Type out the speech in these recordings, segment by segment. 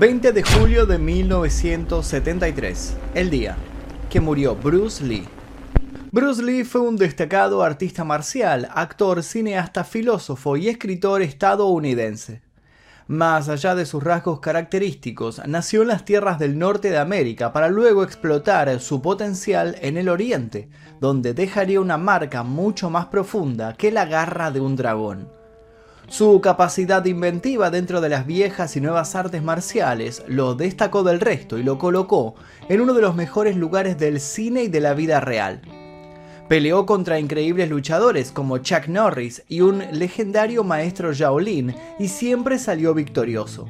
20 de julio de 1973, el día que murió Bruce Lee. Bruce Lee fue un destacado artista marcial, actor, cineasta, filósofo y escritor estadounidense. Más allá de sus rasgos característicos, nació en las tierras del norte de América para luego explotar su potencial en el oriente, donde dejaría una marca mucho más profunda que la garra de un dragón. Su capacidad inventiva dentro de las viejas y nuevas artes marciales lo destacó del resto y lo colocó en uno de los mejores lugares del cine y de la vida real. Peleó contra increíbles luchadores como Chuck Norris y un legendario maestro Shaolin y siempre salió victorioso.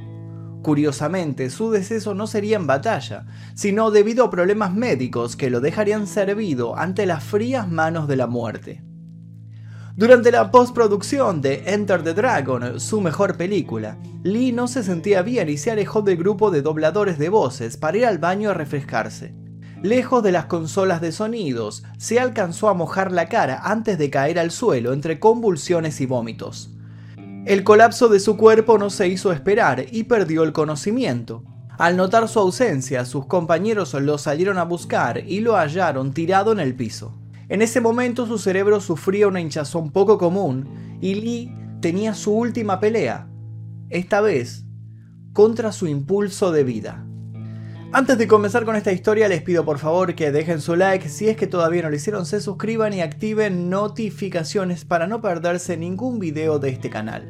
Curiosamente, su deceso no sería en batalla, sino debido a problemas médicos que lo dejarían servido ante las frías manos de la muerte. Durante la postproducción de Enter the Dragon, su mejor película, Lee no se sentía bien y se alejó del grupo de dobladores de voces para ir al baño a refrescarse. Lejos de las consolas de sonidos, se alcanzó a mojar la cara antes de caer al suelo entre convulsiones y vómitos. El colapso de su cuerpo no se hizo esperar y perdió el conocimiento. Al notar su ausencia, sus compañeros lo salieron a buscar y lo hallaron tirado en el piso. En ese momento su cerebro sufría una hinchazón poco común y Lee tenía su última pelea, esta vez contra su impulso de vida. Antes de comenzar con esta historia les pido por favor que dejen su like, si es que todavía no lo hicieron se suscriban y activen notificaciones para no perderse ningún video de este canal.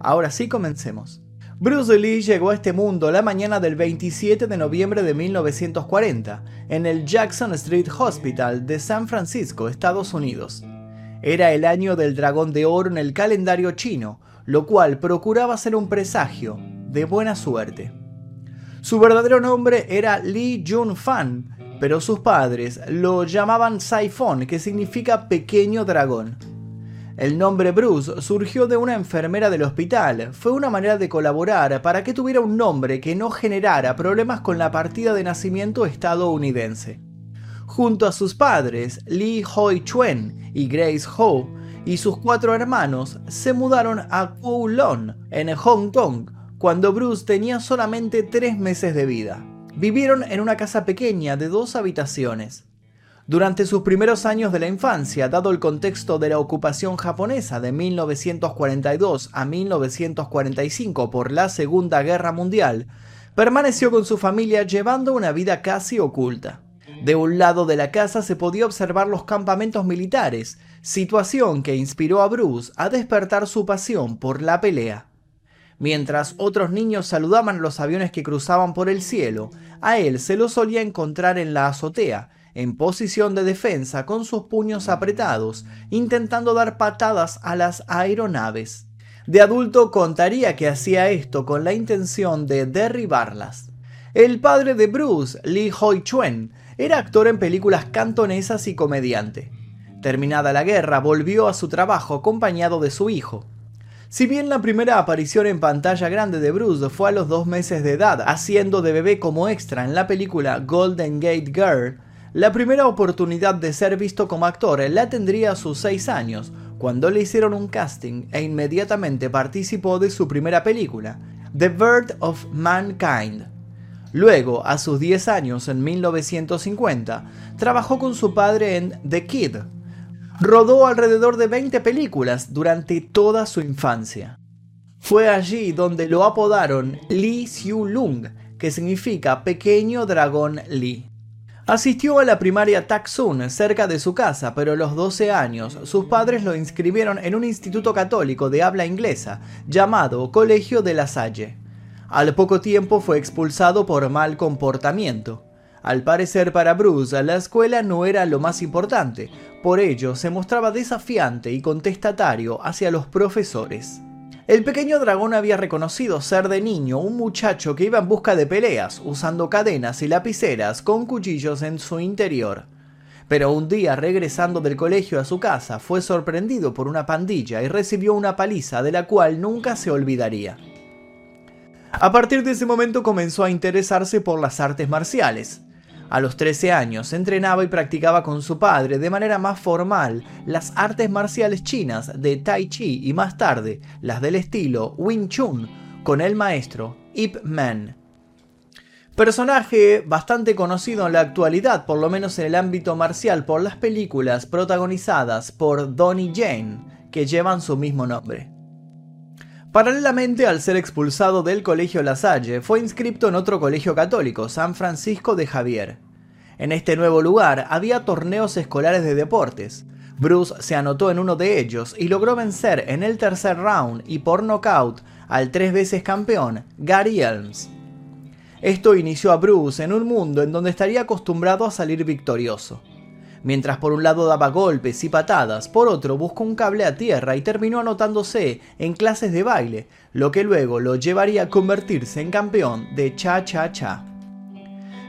Ahora sí comencemos. Bruce Lee llegó a este mundo la mañana del 27 de noviembre de 1940 en el Jackson Street Hospital de San Francisco, Estados Unidos. Era el año del dragón de oro en el calendario chino, lo cual procuraba ser un presagio de buena suerte. Su verdadero nombre era Lee Jun-fan, pero sus padres lo llamaban Saifon, que significa pequeño dragón. El nombre Bruce surgió de una enfermera del hospital. Fue una manera de colaborar para que tuviera un nombre que no generara problemas con la partida de nacimiento estadounidense. Junto a sus padres, Lee Hoi Chuen y Grace Ho, y sus cuatro hermanos, se mudaron a Kowloon, en Hong Kong, cuando Bruce tenía solamente tres meses de vida. Vivieron en una casa pequeña de dos habitaciones. Durante sus primeros años de la infancia, dado el contexto de la ocupación japonesa de 1942 a 1945 por la Segunda Guerra Mundial, permaneció con su familia llevando una vida casi oculta. De un lado de la casa se podía observar los campamentos militares, situación que inspiró a Bruce a despertar su pasión por la pelea. Mientras otros niños saludaban los aviones que cruzaban por el cielo, a él se lo solía encontrar en la azotea, en posición de defensa con sus puños apretados, intentando dar patadas a las aeronaves. De adulto contaría que hacía esto con la intención de derribarlas. El padre de Bruce, Lee Hoi Chuen, era actor en películas cantonesas y comediante. Terminada la guerra, volvió a su trabajo acompañado de su hijo. Si bien la primera aparición en pantalla grande de Bruce fue a los dos meses de edad, haciendo de bebé como extra en la película Golden Gate Girl, la primera oportunidad de ser visto como actor la tendría a sus 6 años, cuando le hicieron un casting e inmediatamente participó de su primera película, The Bird of Mankind. Luego, a sus 10 años, en 1950, trabajó con su padre en The Kid. Rodó alrededor de 20 películas durante toda su infancia. Fue allí donde lo apodaron Lee Siu Lung, que significa pequeño dragón Lee. Asistió a la primaria Taksun cerca de su casa, pero a los 12 años sus padres lo inscribieron en un instituto católico de habla inglesa llamado Colegio de la Salle. Al poco tiempo fue expulsado por mal comportamiento. Al parecer para Bruce la escuela no era lo más importante, por ello se mostraba desafiante y contestatario hacia los profesores. El pequeño dragón había reconocido ser de niño un muchacho que iba en busca de peleas, usando cadenas y lapiceras con cuchillos en su interior. Pero un día, regresando del colegio a su casa, fue sorprendido por una pandilla y recibió una paliza de la cual nunca se olvidaría. A partir de ese momento comenzó a interesarse por las artes marciales. A los 13 años entrenaba y practicaba con su padre de manera más formal las artes marciales chinas de Tai Chi y más tarde las del estilo Wing Chun con el maestro Ip Man. Personaje bastante conocido en la actualidad, por lo menos en el ámbito marcial, por las películas protagonizadas por Donnie Jane, que llevan su mismo nombre. Paralelamente al ser expulsado del colegio La Salle, fue inscripto en otro colegio católico, San Francisco de Javier. En este nuevo lugar había torneos escolares de deportes. Bruce se anotó en uno de ellos y logró vencer en el tercer round y por nocaut al tres veces campeón Gary Elms. Esto inició a Bruce en un mundo en donde estaría acostumbrado a salir victorioso. Mientras por un lado daba golpes y patadas, por otro buscó un cable a tierra y terminó anotándose en clases de baile, lo que luego lo llevaría a convertirse en campeón de cha-cha-cha.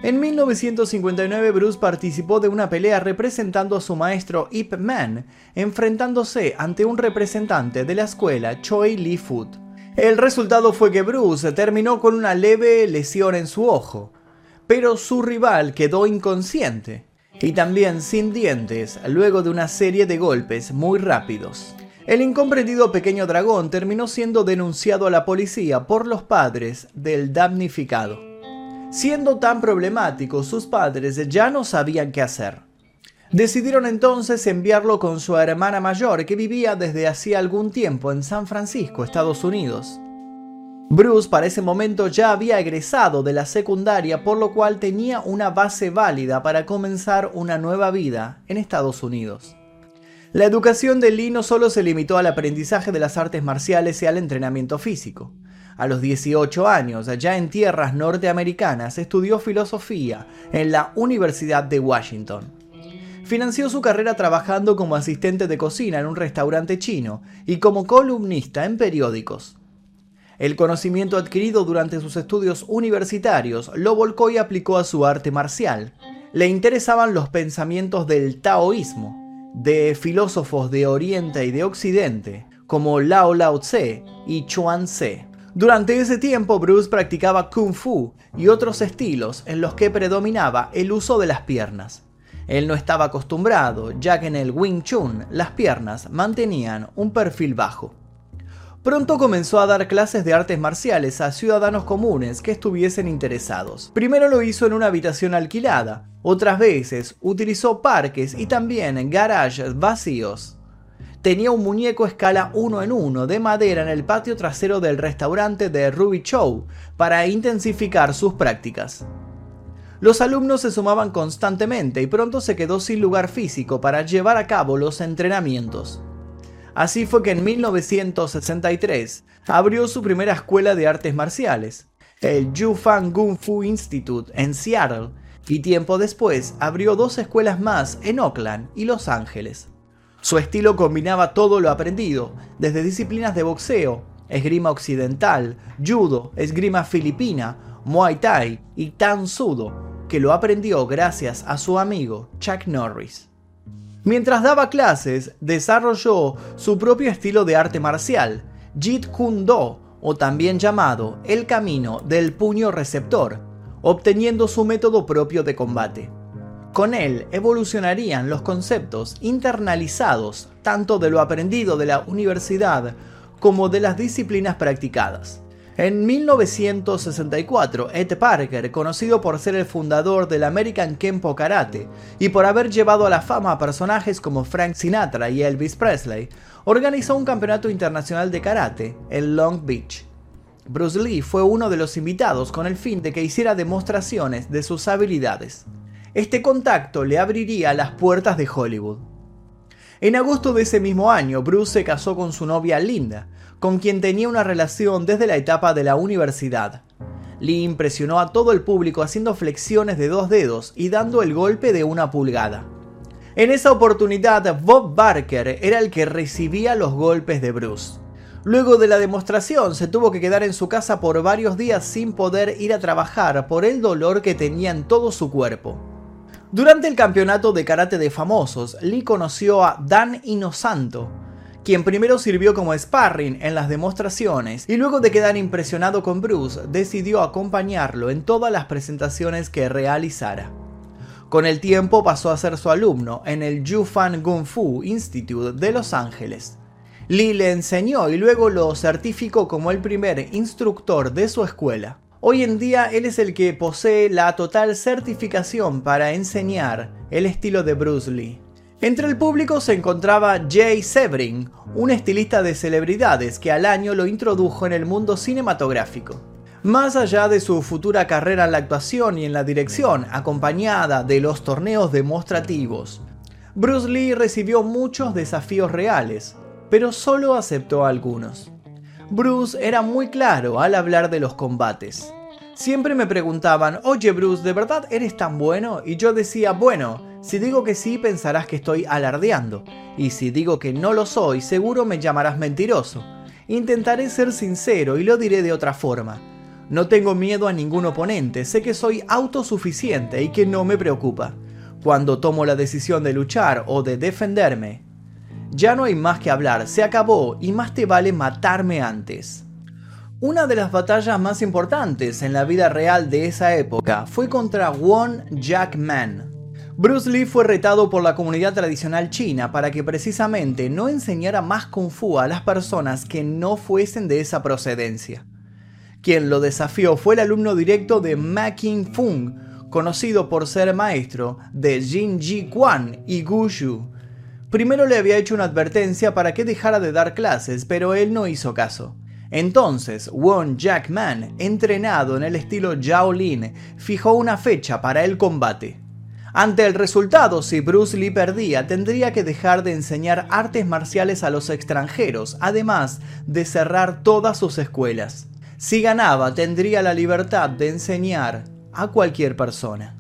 En 1959 Bruce participó de una pelea representando a su maestro Ip Man, enfrentándose ante un representante de la escuela Choi Lee Foot. El resultado fue que Bruce terminó con una leve lesión en su ojo, pero su rival quedó inconsciente y también sin dientes luego de una serie de golpes muy rápidos. El incomprendido pequeño dragón terminó siendo denunciado a la policía por los padres del damnificado. Siendo tan problemático, sus padres ya no sabían qué hacer. Decidieron entonces enviarlo con su hermana mayor que vivía desde hacía algún tiempo en San Francisco, Estados Unidos. Bruce para ese momento ya había egresado de la secundaria por lo cual tenía una base válida para comenzar una nueva vida en Estados Unidos. La educación de Lee no solo se limitó al aprendizaje de las artes marciales y al entrenamiento físico. A los 18 años, allá en tierras norteamericanas, estudió filosofía en la Universidad de Washington. Financió su carrera trabajando como asistente de cocina en un restaurante chino y como columnista en periódicos. El conocimiento adquirido durante sus estudios universitarios lo volcó y aplicó a su arte marcial. Le interesaban los pensamientos del taoísmo, de filósofos de Oriente y de Occidente, como Lao Lao Tse y Chuan Tse. Durante ese tiempo Bruce practicaba kung fu y otros estilos en los que predominaba el uso de las piernas. Él no estaba acostumbrado, ya que en el Wing Chun las piernas mantenían un perfil bajo. Pronto comenzó a dar clases de artes marciales a ciudadanos comunes que estuviesen interesados. Primero lo hizo en una habitación alquilada, otras veces utilizó parques y también garages vacíos. Tenía un muñeco escala 1 en 1 de madera en el patio trasero del restaurante de Ruby Chow para intensificar sus prácticas. Los alumnos se sumaban constantemente y pronto se quedó sin lugar físico para llevar a cabo los entrenamientos. Así fue que en 1963 abrió su primera escuela de artes marciales, el Yufan Kung Fu Institute en Seattle, y tiempo después abrió dos escuelas más en Oakland y Los Ángeles. Su estilo combinaba todo lo aprendido, desde disciplinas de boxeo, esgrima occidental, judo, esgrima filipina, muay thai y tan sudo, que lo aprendió gracias a su amigo Chuck Norris. Mientras daba clases, desarrolló su propio estilo de arte marcial, Jeet Kune Do, o también llamado el camino del puño receptor, obteniendo su método propio de combate. Con él evolucionarían los conceptos internalizados tanto de lo aprendido de la universidad como de las disciplinas practicadas. En 1964, Ed Parker, conocido por ser el fundador del American Kempo Karate y por haber llevado a la fama a personajes como Frank Sinatra y Elvis Presley, organizó un campeonato internacional de karate en Long Beach. Bruce Lee fue uno de los invitados con el fin de que hiciera demostraciones de sus habilidades. Este contacto le abriría las puertas de Hollywood. En agosto de ese mismo año, Bruce se casó con su novia Linda, con quien tenía una relación desde la etapa de la universidad. Lee impresionó a todo el público haciendo flexiones de dos dedos y dando el golpe de una pulgada. En esa oportunidad, Bob Barker era el que recibía los golpes de Bruce. Luego de la demostración, se tuvo que quedar en su casa por varios días sin poder ir a trabajar por el dolor que tenía en todo su cuerpo. Durante el campeonato de karate de famosos, Lee conoció a Dan Inosanto, quien primero sirvió como sparring en las demostraciones y luego de quedar impresionado con Bruce decidió acompañarlo en todas las presentaciones que realizara. Con el tiempo pasó a ser su alumno en el Yufan Kung Fu Institute de Los Ángeles. Lee le enseñó y luego lo certificó como el primer instructor de su escuela. Hoy en día él es el que posee la total certificación para enseñar el estilo de Bruce Lee. Entre el público se encontraba Jay Severin, un estilista de celebridades que al año lo introdujo en el mundo cinematográfico. Más allá de su futura carrera en la actuación y en la dirección, acompañada de los torneos demostrativos, Bruce Lee recibió muchos desafíos reales, pero solo aceptó algunos. Bruce era muy claro al hablar de los combates. Siempre me preguntaban, oye Bruce, ¿de verdad eres tan bueno? Y yo decía, bueno, si digo que sí, pensarás que estoy alardeando, y si digo que no lo soy, seguro me llamarás mentiroso. Intentaré ser sincero y lo diré de otra forma. No tengo miedo a ningún oponente, sé que soy autosuficiente y que no me preocupa. Cuando tomo la decisión de luchar o de defenderme, ya no hay más que hablar, se acabó y más te vale matarme antes. Una de las batallas más importantes en la vida real de esa época fue contra Won Jack Man, Bruce Lee fue retado por la comunidad tradicional china para que precisamente no enseñara más kung fu a las personas que no fuesen de esa procedencia. Quien lo desafió fue el alumno directo de Ma King Fung, conocido por ser maestro de Jin Ji Quan y Gu Shu. Primero le había hecho una advertencia para que dejara de dar clases, pero él no hizo caso. Entonces, Won Jackman, entrenado en el estilo Lin, fijó una fecha para el combate. Ante el resultado, si Bruce Lee perdía, tendría que dejar de enseñar artes marciales a los extranjeros, además de cerrar todas sus escuelas. Si ganaba, tendría la libertad de enseñar a cualquier persona.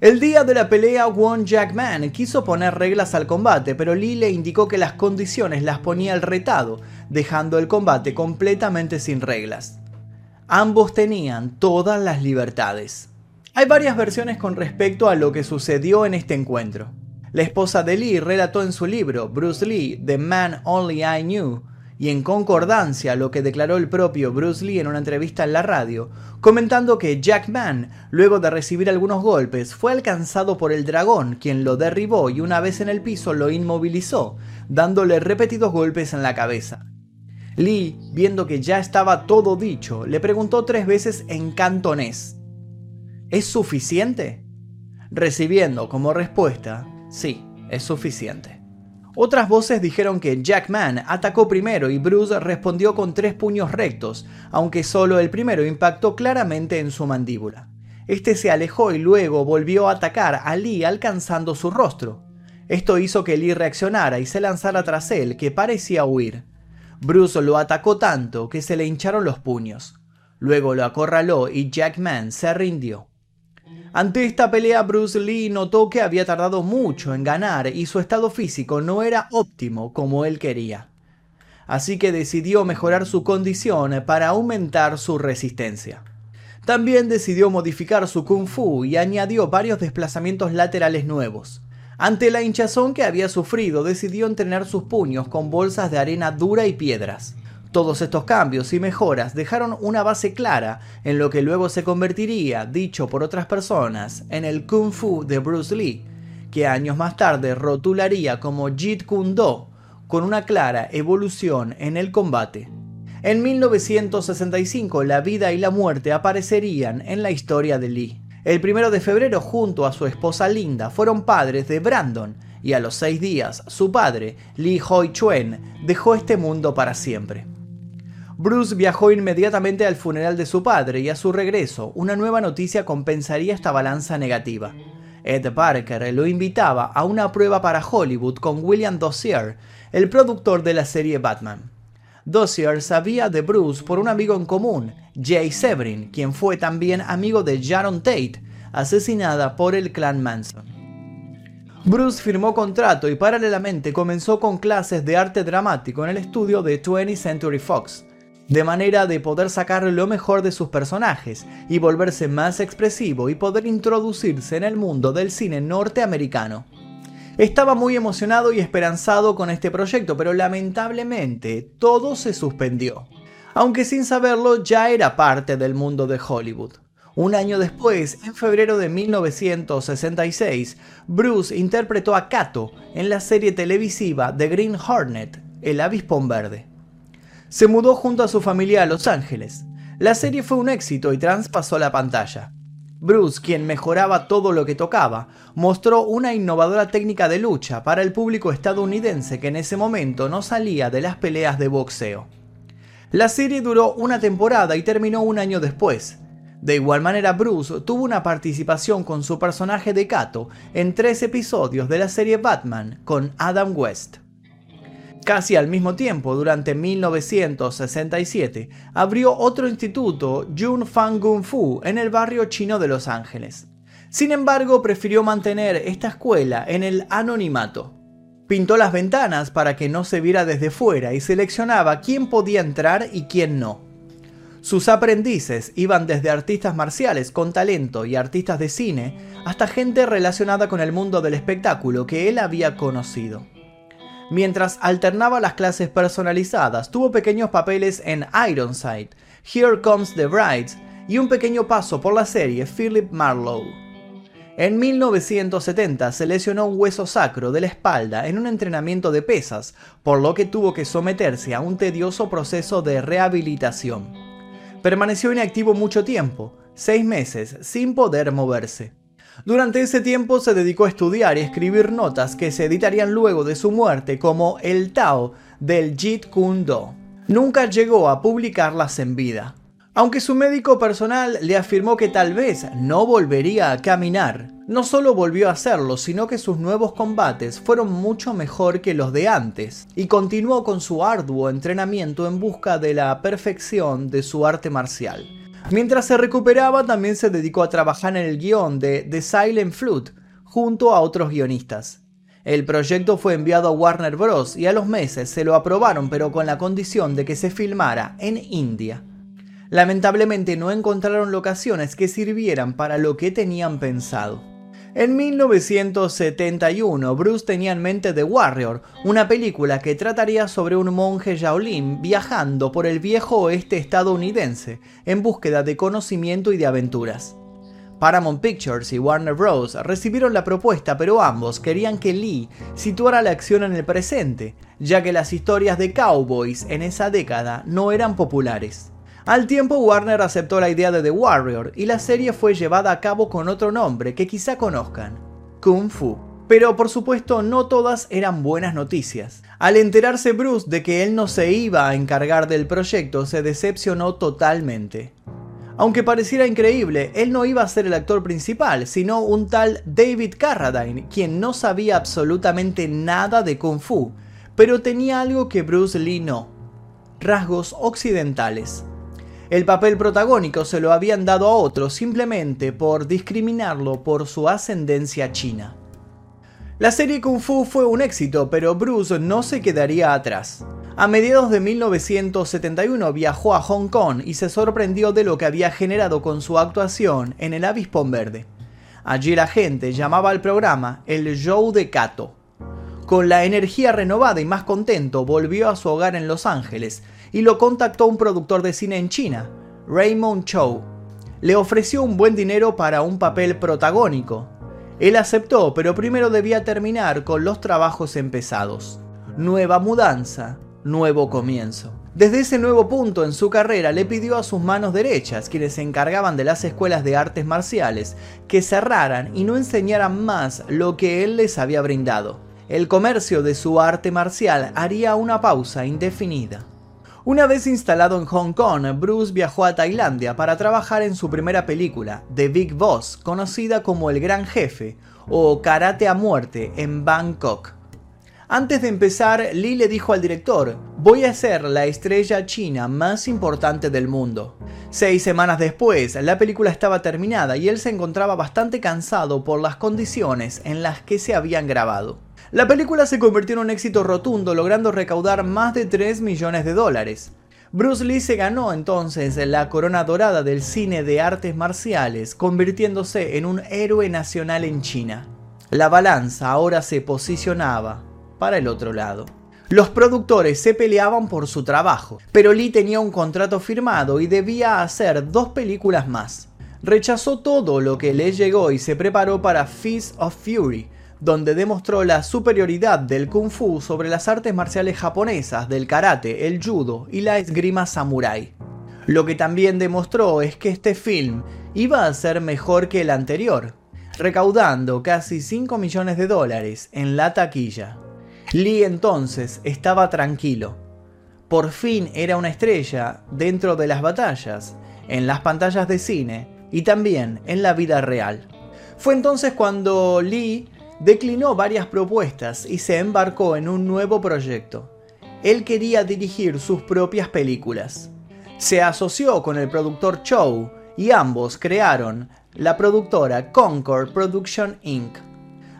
El día de la pelea, Won Jackman quiso poner reglas al combate, pero Lee le indicó que las condiciones las ponía el retado, dejando el combate completamente sin reglas. Ambos tenían todas las libertades. Hay varias versiones con respecto a lo que sucedió en este encuentro. La esposa de Lee relató en su libro Bruce Lee, The Man Only I Knew, y en concordancia a lo que declaró el propio Bruce Lee en una entrevista en la radio, comentando que Jack Man, luego de recibir algunos golpes, fue alcanzado por el dragón, quien lo derribó y una vez en el piso lo inmovilizó, dándole repetidos golpes en la cabeza. Lee, viendo que ya estaba todo dicho, le preguntó tres veces en cantonés, ¿Es suficiente? Recibiendo como respuesta, sí, es suficiente. Otras voces dijeron que Jack Mann atacó primero y Bruce respondió con tres puños rectos, aunque solo el primero impactó claramente en su mandíbula. Este se alejó y luego volvió a atacar a Lee alcanzando su rostro. Esto hizo que Lee reaccionara y se lanzara tras él, que parecía huir. Bruce lo atacó tanto que se le hincharon los puños. Luego lo acorraló y Jack Mann se rindió. Ante esta pelea, Bruce Lee notó que había tardado mucho en ganar y su estado físico no era óptimo como él quería. Así que decidió mejorar su condición para aumentar su resistencia. También decidió modificar su kung fu y añadió varios desplazamientos laterales nuevos. Ante la hinchazón que había sufrido, decidió entrenar sus puños con bolsas de arena dura y piedras. Todos estos cambios y mejoras dejaron una base clara en lo que luego se convertiría, dicho por otras personas, en el Kung Fu de Bruce Lee, que años más tarde rotularía como Jeet Kune Do, con una clara evolución en el combate. En 1965 la vida y la muerte aparecerían en la historia de Lee. El primero de febrero junto a su esposa Linda fueron padres de Brandon y a los seis días su padre, Lee Hoi Chuen, dejó este mundo para siempre. Bruce viajó inmediatamente al funeral de su padre y a su regreso, una nueva noticia compensaría esta balanza negativa. Ed Parker lo invitaba a una prueba para Hollywood con William Dossier, el productor de la serie Batman. Dossier sabía de Bruce por un amigo en común, Jay Severin, quien fue también amigo de Sharon Tate, asesinada por el clan Manson. Bruce firmó contrato y paralelamente comenzó con clases de arte dramático en el estudio de 20th Century Fox de manera de poder sacar lo mejor de sus personajes y volverse más expresivo y poder introducirse en el mundo del cine norteamericano. Estaba muy emocionado y esperanzado con este proyecto, pero lamentablemente todo se suspendió. Aunque sin saberlo ya era parte del mundo de Hollywood. Un año después, en febrero de 1966, Bruce interpretó a Kato en la serie televisiva The Green Hornet, El avispón verde. Se mudó junto a su familia a Los Ángeles. La serie fue un éxito y traspasó la pantalla. Bruce, quien mejoraba todo lo que tocaba, mostró una innovadora técnica de lucha para el público estadounidense que en ese momento no salía de las peleas de boxeo. La serie duró una temporada y terminó un año después. De igual manera, Bruce tuvo una participación con su personaje de Kato en tres episodios de la serie Batman con Adam West. Casi al mismo tiempo, durante 1967, abrió otro instituto, Jun Fan Gung Fu, en el barrio chino de Los Ángeles. Sin embargo, prefirió mantener esta escuela en el anonimato. Pintó las ventanas para que no se viera desde fuera y seleccionaba quién podía entrar y quién no. Sus aprendices iban desde artistas marciales con talento y artistas de cine hasta gente relacionada con el mundo del espectáculo que él había conocido. Mientras alternaba las clases personalizadas, tuvo pequeños papeles en Ironside, Here Comes the Brides y un pequeño paso por la serie Philip Marlowe. En 1970 se lesionó un hueso sacro de la espalda en un entrenamiento de pesas, por lo que tuvo que someterse a un tedioso proceso de rehabilitación. Permaneció inactivo mucho tiempo, seis meses, sin poder moverse. Durante ese tiempo se dedicó a estudiar y escribir notas que se editarían luego de su muerte como el Tao del Jeet Kune Do. Nunca llegó a publicarlas en vida. Aunque su médico personal le afirmó que tal vez no volvería a caminar, no solo volvió a hacerlo, sino que sus nuevos combates fueron mucho mejor que los de antes, y continuó con su arduo entrenamiento en busca de la perfección de su arte marcial. Mientras se recuperaba, también se dedicó a trabajar en el guion de The Silent Flute, junto a otros guionistas. El proyecto fue enviado a Warner Bros. y a los meses se lo aprobaron, pero con la condición de que se filmara en India. Lamentablemente no encontraron locaciones que sirvieran para lo que tenían pensado. En 1971, Bruce tenía en mente The Warrior, una película que trataría sobre un monje Shaolin viajando por el viejo oeste estadounidense en búsqueda de conocimiento y de aventuras. Paramount Pictures y Warner Bros. recibieron la propuesta, pero ambos querían que Lee situara la acción en el presente, ya que las historias de cowboys en esa década no eran populares. Al tiempo Warner aceptó la idea de The Warrior y la serie fue llevada a cabo con otro nombre que quizá conozcan, Kung Fu. Pero por supuesto no todas eran buenas noticias. Al enterarse Bruce de que él no se iba a encargar del proyecto, se decepcionó totalmente. Aunque pareciera increíble, él no iba a ser el actor principal, sino un tal David Carradine, quien no sabía absolutamente nada de Kung Fu, pero tenía algo que Bruce Lee no, rasgos occidentales. El papel protagónico se lo habían dado a otro simplemente por discriminarlo por su ascendencia china. La serie Kung Fu fue un éxito, pero Bruce no se quedaría atrás. A mediados de 1971 viajó a Hong Kong y se sorprendió de lo que había generado con su actuación en El Avispón Verde. Allí la gente llamaba al programa el Show de Kato. Con la energía renovada y más contento, volvió a su hogar en Los Ángeles y lo contactó un productor de cine en China, Raymond Chow. Le ofreció un buen dinero para un papel protagónico. Él aceptó, pero primero debía terminar con los trabajos empezados. Nueva mudanza, nuevo comienzo. Desde ese nuevo punto en su carrera le pidió a sus manos derechas, quienes se encargaban de las escuelas de artes marciales, que cerraran y no enseñaran más lo que él les había brindado el comercio de su arte marcial haría una pausa indefinida. Una vez instalado en Hong Kong, Bruce viajó a Tailandia para trabajar en su primera película, The Big Boss, conocida como El Gran Jefe o Karate a Muerte en Bangkok. Antes de empezar, Lee le dijo al director, voy a ser la estrella china más importante del mundo. Seis semanas después, la película estaba terminada y él se encontraba bastante cansado por las condiciones en las que se habían grabado. La película se convirtió en un éxito rotundo, logrando recaudar más de 3 millones de dólares. Bruce Lee se ganó entonces la corona dorada del cine de artes marciales, convirtiéndose en un héroe nacional en China. La balanza ahora se posicionaba para el otro lado. Los productores se peleaban por su trabajo, pero Lee tenía un contrato firmado y debía hacer dos películas más. Rechazó todo lo que le llegó y se preparó para Feast of Fury, donde demostró la superioridad del kung fu sobre las artes marciales japonesas del karate, el judo y la esgrima samurai. Lo que también demostró es que este film iba a ser mejor que el anterior, recaudando casi 5 millones de dólares en la taquilla. Lee entonces estaba tranquilo. Por fin era una estrella dentro de las batallas, en las pantallas de cine y también en la vida real. Fue entonces cuando Lee declinó varias propuestas y se embarcó en un nuevo proyecto. Él quería dirigir sus propias películas. Se asoció con el productor Chow y ambos crearon la productora Concord Production Inc.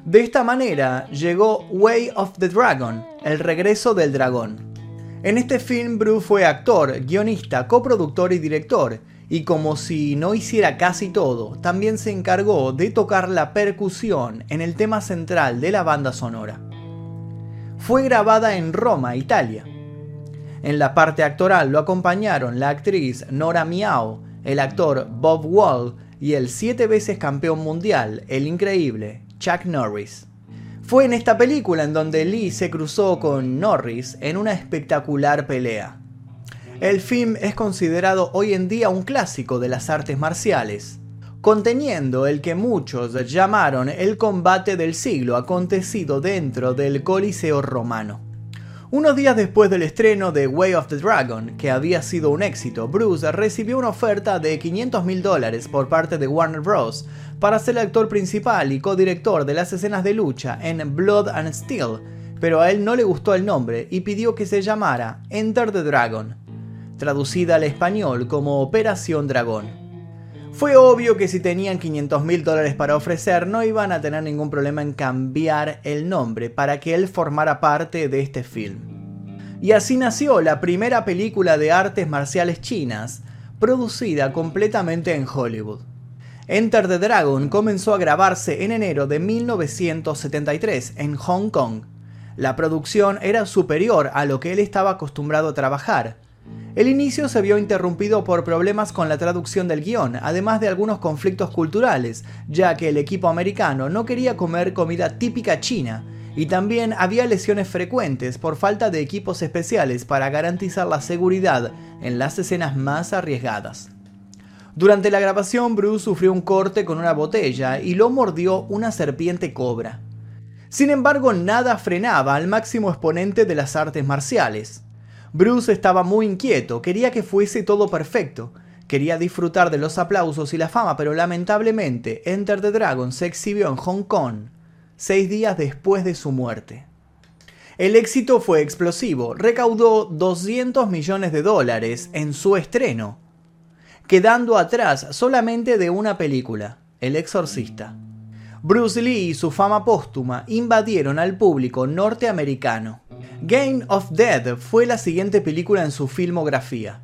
De esta manera llegó Way of the Dragon, el regreso del dragón. En este film Bruce fue actor, guionista, coproductor y director, y como si no hiciera casi todo, también se encargó de tocar la percusión en el tema central de la banda sonora. Fue grabada en Roma, Italia, en la parte actoral lo acompañaron la actriz Nora Miao, el actor Bob Wall y el siete veces campeón mundial, el increíble Chuck Norris. Fue en esta película en donde Lee se cruzó con Norris en una espectacular pelea. El film es considerado hoy en día un clásico de las artes marciales, conteniendo el que muchos llamaron el combate del siglo acontecido dentro del Coliseo romano. Unos días después del estreno de Way of the Dragon, que había sido un éxito, Bruce recibió una oferta de 500 mil dólares por parte de Warner Bros. para ser el actor principal y codirector de las escenas de lucha en Blood and Steel, pero a él no le gustó el nombre y pidió que se llamara Enter the Dragon, traducida al español como Operación Dragón. Fue obvio que si tenían 500 mil dólares para ofrecer no iban a tener ningún problema en cambiar el nombre para que él formara parte de este film. Y así nació la primera película de artes marciales chinas, producida completamente en Hollywood. Enter the Dragon comenzó a grabarse en enero de 1973 en Hong Kong. La producción era superior a lo que él estaba acostumbrado a trabajar, el inicio se vio interrumpido por problemas con la traducción del guion, además de algunos conflictos culturales, ya que el equipo americano no quería comer comida típica china, y también había lesiones frecuentes por falta de equipos especiales para garantizar la seguridad en las escenas más arriesgadas. Durante la grabación, Bruce sufrió un corte con una botella y lo mordió una serpiente cobra. Sin embargo, nada frenaba al máximo exponente de las artes marciales. Bruce estaba muy inquieto, quería que fuese todo perfecto. Quería disfrutar de los aplausos y la fama, pero lamentablemente Enter the Dragon se exhibió en Hong Kong seis días después de su muerte. El éxito fue explosivo, recaudó 200 millones de dólares en su estreno, quedando atrás solamente de una película, El Exorcista. Bruce Lee y su fama póstuma invadieron al público norteamericano. Game of Dead fue la siguiente película en su filmografía.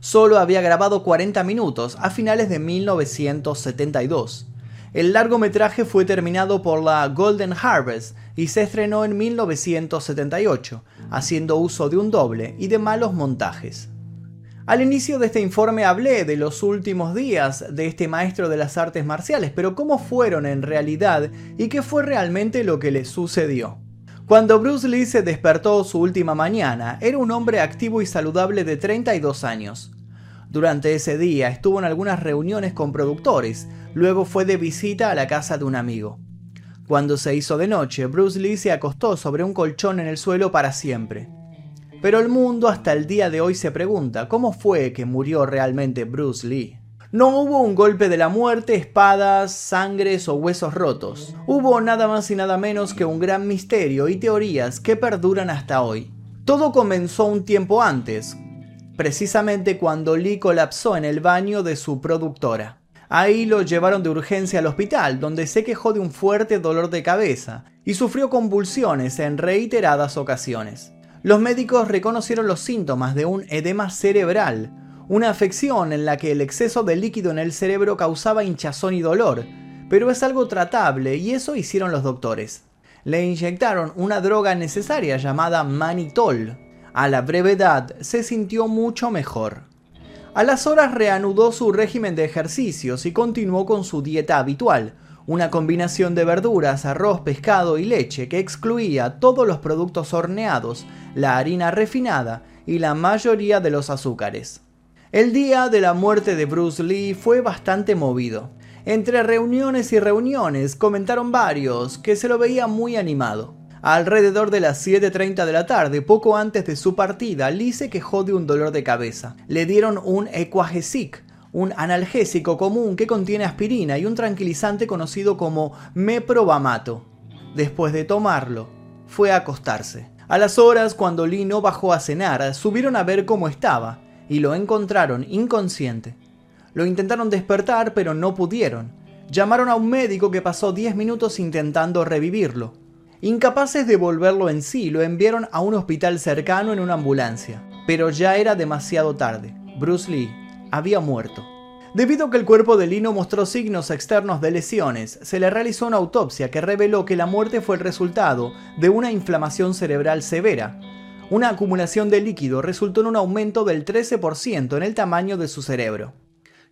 Solo había grabado 40 minutos a finales de 1972. El largometraje fue terminado por la Golden Harvest y se estrenó en 1978, haciendo uso de un doble y de malos montajes. Al inicio de este informe hablé de los últimos días de este maestro de las artes marciales, pero ¿cómo fueron en realidad y qué fue realmente lo que le sucedió? Cuando Bruce Lee se despertó su última mañana, era un hombre activo y saludable de 32 años. Durante ese día estuvo en algunas reuniones con productores, luego fue de visita a la casa de un amigo. Cuando se hizo de noche, Bruce Lee se acostó sobre un colchón en el suelo para siempre. Pero el mundo hasta el día de hoy se pregunta cómo fue que murió realmente Bruce Lee. No hubo un golpe de la muerte, espadas, sangres o huesos rotos. Hubo nada más y nada menos que un gran misterio y teorías que perduran hasta hoy. Todo comenzó un tiempo antes, precisamente cuando Lee colapsó en el baño de su productora. Ahí lo llevaron de urgencia al hospital, donde se quejó de un fuerte dolor de cabeza y sufrió convulsiones en reiteradas ocasiones. Los médicos reconocieron los síntomas de un edema cerebral, una afección en la que el exceso de líquido en el cerebro causaba hinchazón y dolor, pero es algo tratable y eso hicieron los doctores. Le inyectaron una droga necesaria llamada manitol. A la brevedad se sintió mucho mejor. A las horas reanudó su régimen de ejercicios y continuó con su dieta habitual, una combinación de verduras, arroz, pescado y leche que excluía todos los productos horneados, la harina refinada y la mayoría de los azúcares. El día de la muerte de Bruce Lee fue bastante movido. Entre reuniones y reuniones comentaron varios que se lo veía muy animado. Alrededor de las 7.30 de la tarde, poco antes de su partida, Lee se quejó de un dolor de cabeza. Le dieron un Equagesic, un analgésico común que contiene aspirina y un tranquilizante conocido como meprobamato. Después de tomarlo, fue a acostarse. A las horas, cuando Lee no bajó a cenar, subieron a ver cómo estaba y lo encontraron inconsciente. Lo intentaron despertar, pero no pudieron. Llamaron a un médico que pasó 10 minutos intentando revivirlo. Incapaces de volverlo en sí, lo enviaron a un hospital cercano en una ambulancia. Pero ya era demasiado tarde. Bruce Lee había muerto. Debido a que el cuerpo de Lee no mostró signos externos de lesiones, se le realizó una autopsia que reveló que la muerte fue el resultado de una inflamación cerebral severa. Una acumulación de líquido resultó en un aumento del 13% en el tamaño de su cerebro.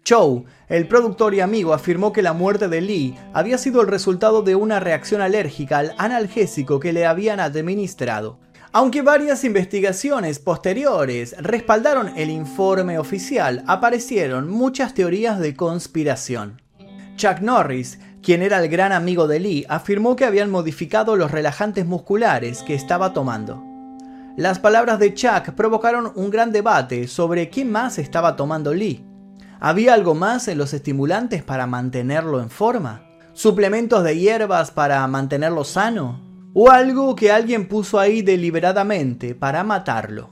Chow, el productor y amigo, afirmó que la muerte de Lee había sido el resultado de una reacción alérgica al analgésico que le habían administrado. Aunque varias investigaciones posteriores respaldaron el informe oficial, aparecieron muchas teorías de conspiración. Chuck Norris, quien era el gran amigo de Lee, afirmó que habían modificado los relajantes musculares que estaba tomando. Las palabras de Chuck provocaron un gran debate sobre qué más estaba tomando Lee. ¿Había algo más en los estimulantes para mantenerlo en forma? ¿Suplementos de hierbas para mantenerlo sano? o algo que alguien puso ahí deliberadamente para matarlo.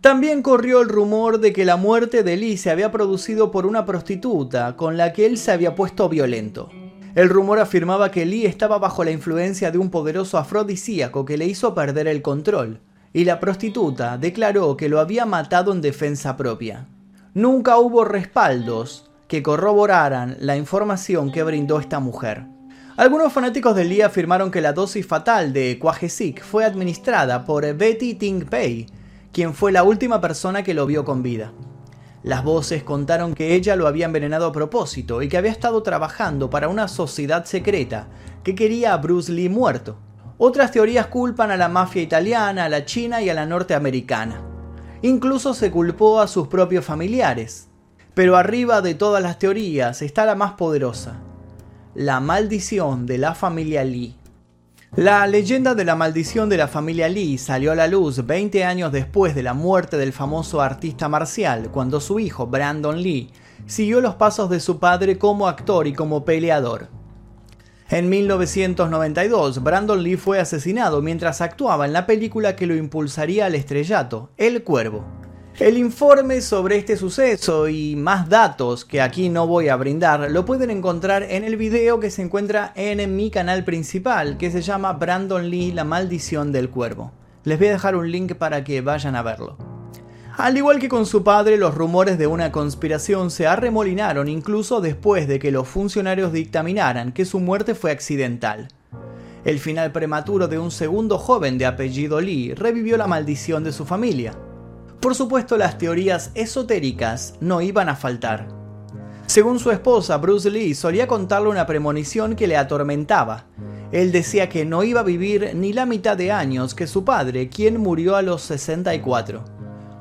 También corrió el rumor de que la muerte de Lee se había producido por una prostituta con la que él se había puesto violento. El rumor afirmaba que Lee estaba bajo la influencia de un poderoso afrodisíaco que le hizo perder el control, y la prostituta declaró que lo había matado en defensa propia. Nunca hubo respaldos que corroboraran la información que brindó esta mujer. Algunos fanáticos de Lee afirmaron que la dosis fatal de Quagesic fue administrada por Betty Ting Pei, quien fue la última persona que lo vio con vida. Las voces contaron que ella lo había envenenado a propósito y que había estado trabajando para una sociedad secreta que quería a Bruce Lee muerto. Otras teorías culpan a la mafia italiana, a la china y a la norteamericana. Incluso se culpó a sus propios familiares. Pero arriba de todas las teorías está la más poderosa, la maldición de la familia Lee. La leyenda de la maldición de la familia Lee salió a la luz 20 años después de la muerte del famoso artista marcial, cuando su hijo, Brandon Lee, siguió los pasos de su padre como actor y como peleador. En 1992, Brandon Lee fue asesinado mientras actuaba en la película que lo impulsaría al estrellato, El Cuervo. El informe sobre este suceso y más datos que aquí no voy a brindar lo pueden encontrar en el video que se encuentra en mi canal principal que se llama Brandon Lee La maldición del cuervo. Les voy a dejar un link para que vayan a verlo. Al igual que con su padre, los rumores de una conspiración se arremolinaron incluso después de que los funcionarios dictaminaran que su muerte fue accidental. El final prematuro de un segundo joven de apellido Lee revivió la maldición de su familia. Por supuesto, las teorías esotéricas no iban a faltar. Según su esposa, Bruce Lee solía contarle una premonición que le atormentaba. Él decía que no iba a vivir ni la mitad de años que su padre, quien murió a los 64,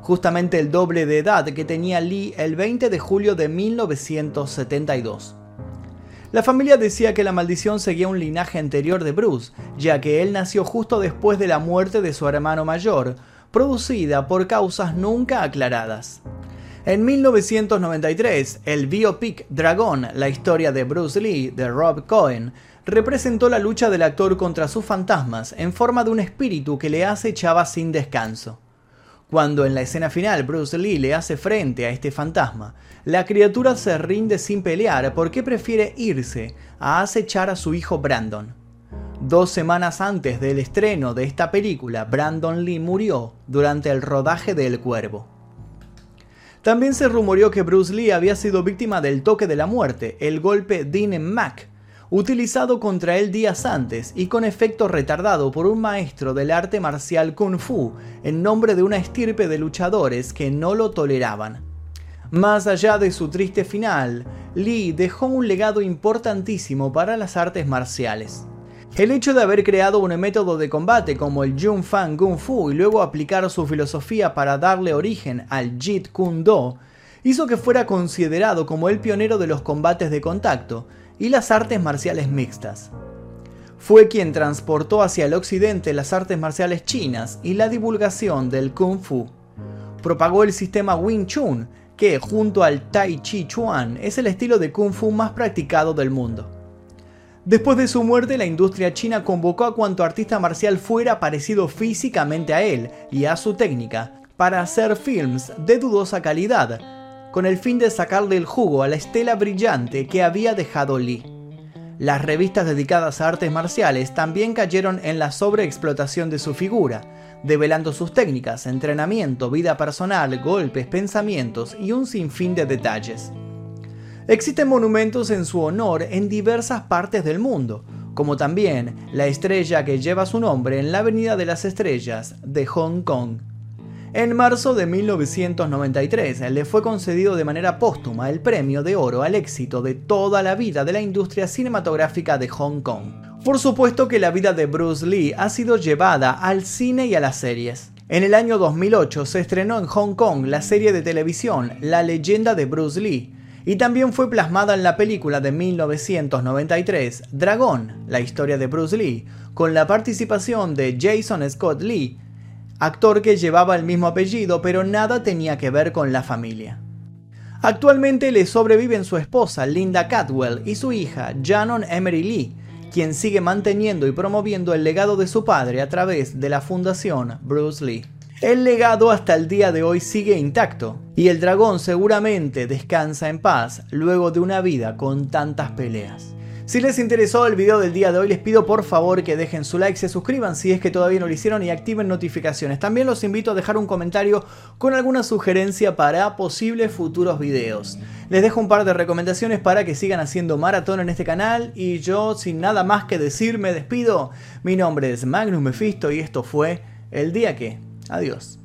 justamente el doble de edad que tenía Lee el 20 de julio de 1972. La familia decía que la maldición seguía un linaje anterior de Bruce, ya que él nació justo después de la muerte de su hermano mayor, producida por causas nunca aclaradas. En 1993, el biopic Dragón, la historia de Bruce Lee de Rob Cohen, representó la lucha del actor contra sus fantasmas en forma de un espíritu que le acechaba sin descanso. Cuando en la escena final Bruce Lee le hace frente a este fantasma, la criatura se rinde sin pelear porque prefiere irse a acechar a su hijo Brandon. Dos semanas antes del estreno de esta película, Brandon Lee murió durante el rodaje de El Cuervo. También se rumoreó que Bruce Lee había sido víctima del toque de la muerte, el golpe Dean Mac, utilizado contra él días antes y con efecto retardado por un maestro del arte marcial Kung Fu en nombre de una estirpe de luchadores que no lo toleraban. Más allá de su triste final, Lee dejó un legado importantísimo para las artes marciales. El hecho de haber creado un método de combate como el Jung Fan Kung Fu y luego aplicar su filosofía para darle origen al Jeet Kune Do hizo que fuera considerado como el pionero de los combates de contacto y las artes marciales mixtas. Fue quien transportó hacia el occidente las artes marciales chinas y la divulgación del kung fu. Propagó el sistema Wing Chun, que junto al Tai Chi Chuan es el estilo de kung fu más practicado del mundo. Después de su muerte, la industria china convocó a cuanto artista marcial fuera parecido físicamente a él y a su técnica para hacer films de dudosa calidad, con el fin de sacarle el jugo a la estela brillante que había dejado Lee. Las revistas dedicadas a artes marciales también cayeron en la sobreexplotación de su figura, develando sus técnicas, entrenamiento, vida personal, golpes, pensamientos y un sinfín de detalles. Existen monumentos en su honor en diversas partes del mundo, como también la estrella que lleva su nombre en la Avenida de las Estrellas de Hong Kong. En marzo de 1993 le fue concedido de manera póstuma el premio de oro al éxito de toda la vida de la industria cinematográfica de Hong Kong. Por supuesto que la vida de Bruce Lee ha sido llevada al cine y a las series. En el año 2008 se estrenó en Hong Kong la serie de televisión La leyenda de Bruce Lee, y también fue plasmada en la película de 1993 Dragón, la historia de Bruce Lee, con la participación de Jason Scott Lee, actor que llevaba el mismo apellido pero nada tenía que ver con la familia. Actualmente le sobreviven su esposa Linda Catwell y su hija Janon Emery Lee, quien sigue manteniendo y promoviendo el legado de su padre a través de la fundación Bruce Lee. El legado hasta el día de hoy sigue intacto y el dragón seguramente descansa en paz luego de una vida con tantas peleas. Si les interesó el video del día de hoy, les pido por favor que dejen su like, se suscriban si es que todavía no lo hicieron y activen notificaciones. También los invito a dejar un comentario con alguna sugerencia para posibles futuros videos. Les dejo un par de recomendaciones para que sigan haciendo maratón en este canal y yo sin nada más que decir me despido. Mi nombre es Magnus Mephisto y esto fue El Día Que Adiós.